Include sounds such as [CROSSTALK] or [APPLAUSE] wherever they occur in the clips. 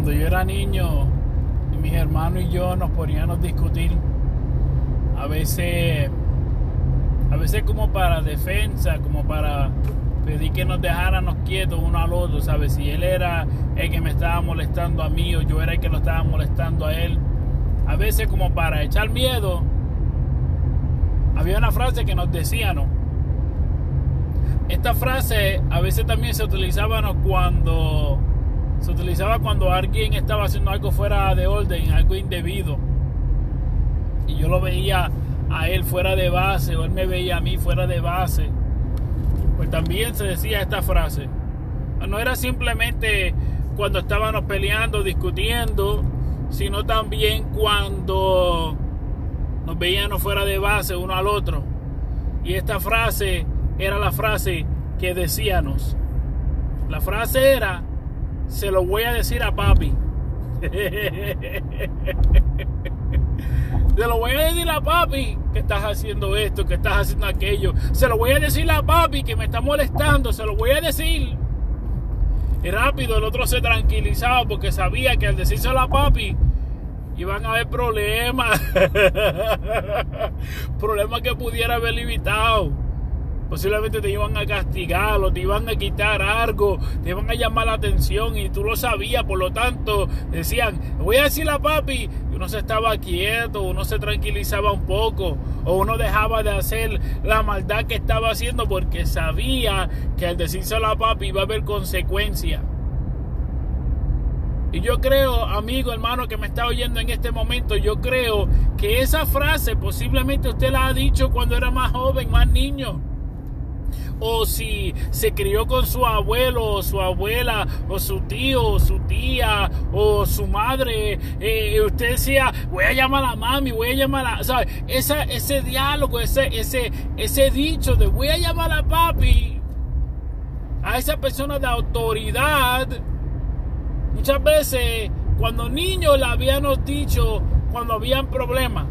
cuando yo era niño mis hermanos y yo nos poníamos a discutir, a veces, a veces como para defensa, como para pedir que nos dejáramos quietos uno al otro, ¿sabes? Si él era el que me estaba molestando a mí o yo era el que lo estaba molestando a él, a veces como para echar miedo, había una frase que nos decía, ¿no? Esta frase a veces también se utilizaba cuando se utilizaba cuando alguien estaba haciendo algo fuera de orden, algo indebido. Y yo lo veía a él fuera de base o él me veía a mí fuera de base. Pues también se decía esta frase. No era simplemente cuando estábamos peleando, discutiendo, sino también cuando nos veíamos fuera de base uno al otro. Y esta frase era la frase que decíamos. La frase era, se lo voy a decir a papi. Se lo voy a decir a papi que estás haciendo esto, que estás haciendo aquello. Se lo voy a decir a papi que me está molestando. Se lo voy a decir. Y rápido el otro se tranquilizaba porque sabía que al decírselo a papi iban a haber problemas. [LAUGHS] problemas que pudiera haber evitado posiblemente te iban a castigar o te iban a quitar algo, te iban a llamar la atención y tú lo sabías, por lo tanto decían, voy a decirle a papi, uno se estaba quieto, uno se tranquilizaba un poco, o uno dejaba de hacer la maldad que estaba haciendo porque sabía que al decírselo a papi iba a haber consecuencias. Y yo creo, amigo, hermano, que me está oyendo en este momento, yo creo que esa frase posiblemente usted la ha dicho cuando era más joven, más niño o si se crió con su abuelo o su abuela o su tío o su tía o su madre, eh, usted decía, voy a llamar a mami, voy a llamar a... ¿sabe? ese diálogo, ese, ese, ese dicho de voy a llamar a papi, a esa persona de autoridad, muchas veces cuando niños le habíamos dicho cuando habían problemas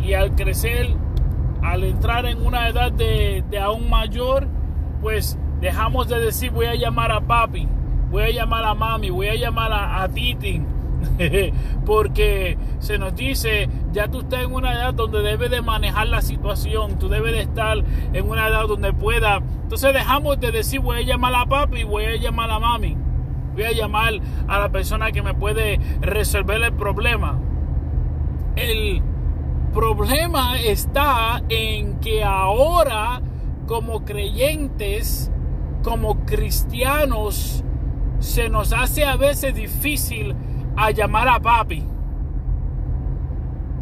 y al crecer al entrar en una edad de, aún mayor, pues dejamos de decir voy a llamar a papi, voy a llamar a mami, voy a llamar a, a Titi. [LAUGHS] porque se nos dice, ya tú estás en una edad donde debes de manejar la situación, tú debes de estar en una edad donde pueda. Entonces dejamos de decir voy a llamar a papi, voy a llamar a mami, voy a llamar a la persona que me puede resolver el problema. El, problema está en que ahora como creyentes, como cristianos, se nos hace a veces difícil a llamar a papi.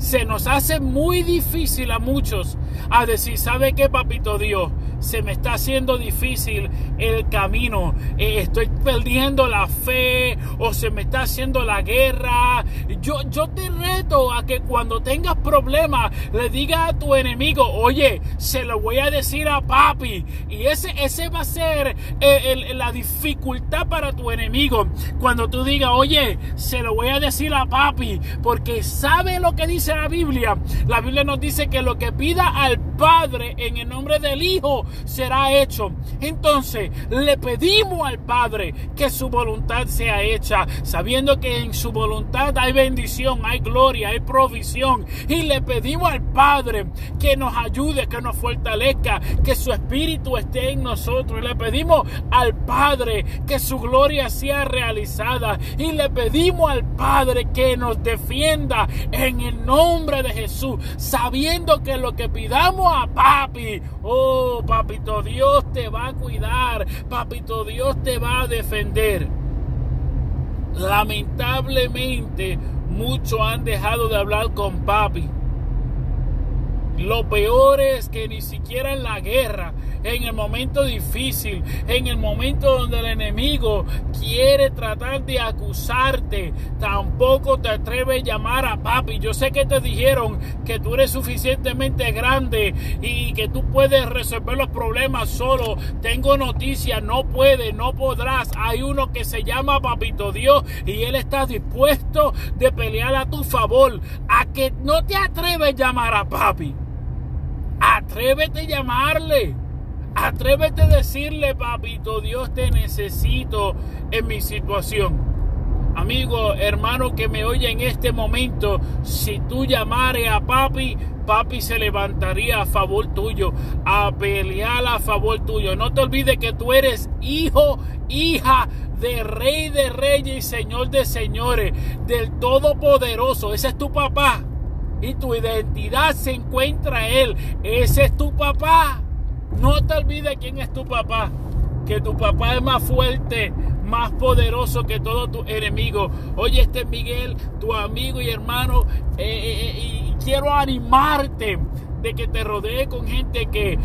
Se nos hace muy difícil a muchos a decir, ¿sabe qué, papito Dios? se me está haciendo difícil el camino, eh, estoy perdiendo la fe o se me está haciendo la guerra. Yo, yo te reto a que cuando tengas problemas le digas a tu enemigo, oye, se lo voy a decir a papi. Y ese, ese va a ser eh, la dificultad para tu enemigo. Cuando tú digas, oye, se lo voy a decir a papi, porque sabe lo que dice la Biblia. La Biblia nos dice que lo que pida al Padre en el nombre del Hijo será hecho. Entonces le pedimos al Padre que su voluntad sea hecha, sabiendo que en su voluntad hay bendición, hay gloria, hay provisión. Y le pedimos al Padre que nos ayude, que nos fortalezca, que su espíritu esté en nosotros. Y le pedimos al Padre que su gloria sea realizada. Y le pedimos al Padre que nos defienda en el nombre de Jesús, sabiendo que lo que pidamos a papi, oh papi, Papito Dios te va a cuidar. Papito Dios te va a defender. Lamentablemente, muchos han dejado de hablar con papi. Lo peor es que ni siquiera en la guerra, en el momento difícil, en el momento donde el enemigo quiere tratar de acusarte, tampoco te atreves a llamar a papi. Yo sé que te dijeron que tú eres suficientemente grande y que tú puedes resolver los problemas solo. Tengo noticias, no puedes, no podrás. Hay uno que se llama Papito Dios y él está dispuesto de pelear a tu favor. A que no te atreves a llamar a papi. Atrévete a llamarle. Atrévete a decirle, papito, Dios te necesito en mi situación. amigo, hermano que me oye en este momento, si tú llamares a papi, papi se levantaría a favor tuyo, a pelear a favor tuyo. No te olvides que tú eres hijo, hija de rey de reyes y señor de señores, del todopoderoso. Ese es tu papá. Y tu identidad se encuentra en él. Ese es tu papá. No te olvides quién es tu papá. Que tu papá es más fuerte, más poderoso que todo tu enemigo. Oye, este es Miguel, tu amigo y hermano. Eh, eh, eh, y quiero animarte de que te rodee con gente que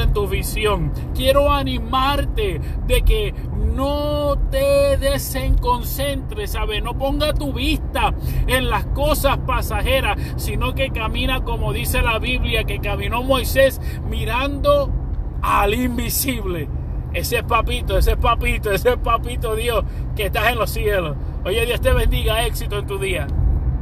en tu visión. Quiero animarte de que no te desenconcentres, ¿sabes? No ponga tu vista en las cosas pasajeras, sino que camina como dice la Biblia, que caminó Moisés mirando al invisible. Ese es papito, ese es papito, ese es papito Dios que estás en los cielos. Oye, Dios te bendiga, éxito en tu día.